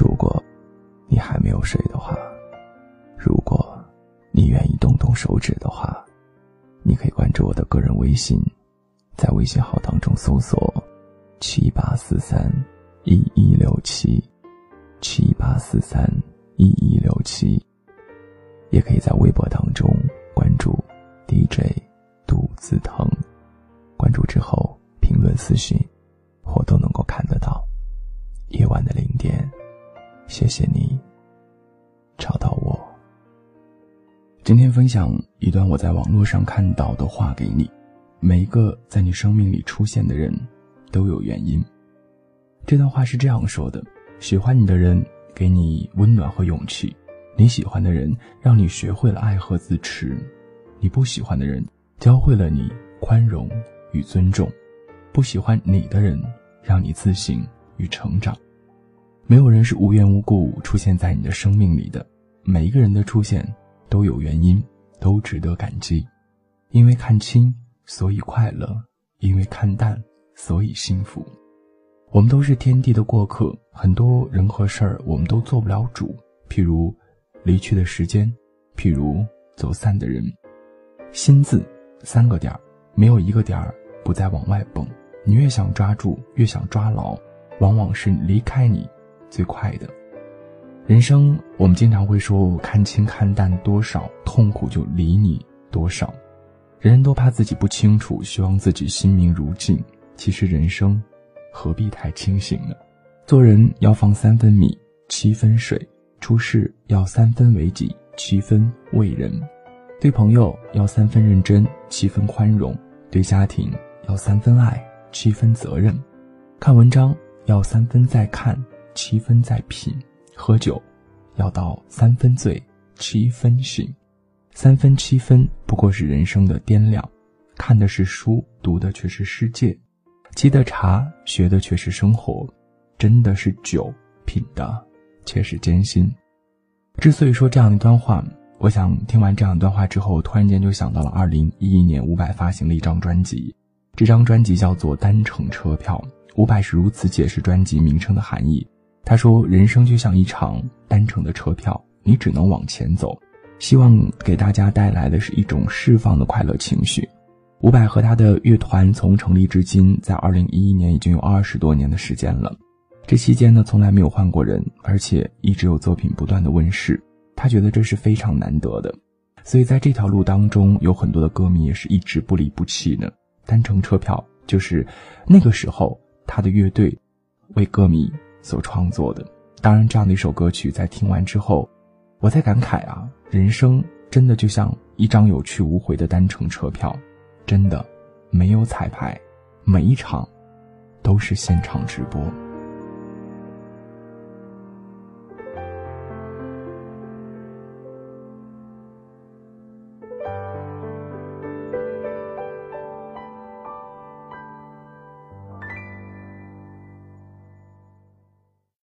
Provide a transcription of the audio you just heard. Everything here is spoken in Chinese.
如果你还没有睡的话，如果你愿意动动手指的话，你可以关注我的个人微信，在微信号当中搜索“七八四三一一六七”，七八四三一一六七，也可以在微博当中关注 DJ 杜子腾，关注之后评论私信，谢谢你找到我。今天分享一段我在网络上看到的话给你：每一个在你生命里出现的人，都有原因。这段话是这样说的：喜欢你的人给你温暖和勇气，你喜欢的人让你学会了爱和自持，你不喜欢的人教会了你宽容与尊重，不喜欢你的人让你自信。与成长，没有人是无缘无故出现在你的生命里的。每一个人的出现都有原因，都值得感激。因为看清，所以快乐；因为看淡，所以幸福。我们都是天地的过客，很多人和事儿我们都做不了主。譬如离去的时间，譬如走散的人。心字三个点儿，没有一个点儿不再往外蹦。你越想抓住，越想抓牢。往往是离开你最快的。人生，我们经常会说看清看淡多少，痛苦就离你多少。人人都怕自己不清楚，希望自己心明如镜。其实人生，何必太清醒呢？做人要放三分米，七分水；处事要三分为己，七分为人；对朋友要三分认真，七分宽容；对家庭要三分爱，七分责任。看文章。要三分在看，七分在品；喝酒，要到三分醉，七分醒。三分七分不过是人生的掂量。看的是书，读的却是世界；沏的茶，学的却是生活；真的是酒，品的却是艰辛。之所以说这样一段话，我想听完这样一段话之后，突然间就想到了二零一一年伍佰发行的一张专辑，这张专辑叫做《单程车票》。伍佰是如此解释专辑名称的含义。他说：“人生就像一场单程的车票，你只能往前走。希望给大家带来的是一种释放的快乐情绪。”伍佰和他的乐团从成立至今，在二零一一年已经有二十多年的时间了。这期间呢，从来没有换过人，而且一直有作品不断的问世。他觉得这是非常难得的，所以在这条路当中，有很多的歌迷也是一直不离不弃的。单程车票就是那个时候。他的乐队为歌迷所创作的，当然，这样的一首歌曲在听完之后，我在感慨啊，人生真的就像一张有去无回的单程车票，真的没有彩排，每一场都是现场直播。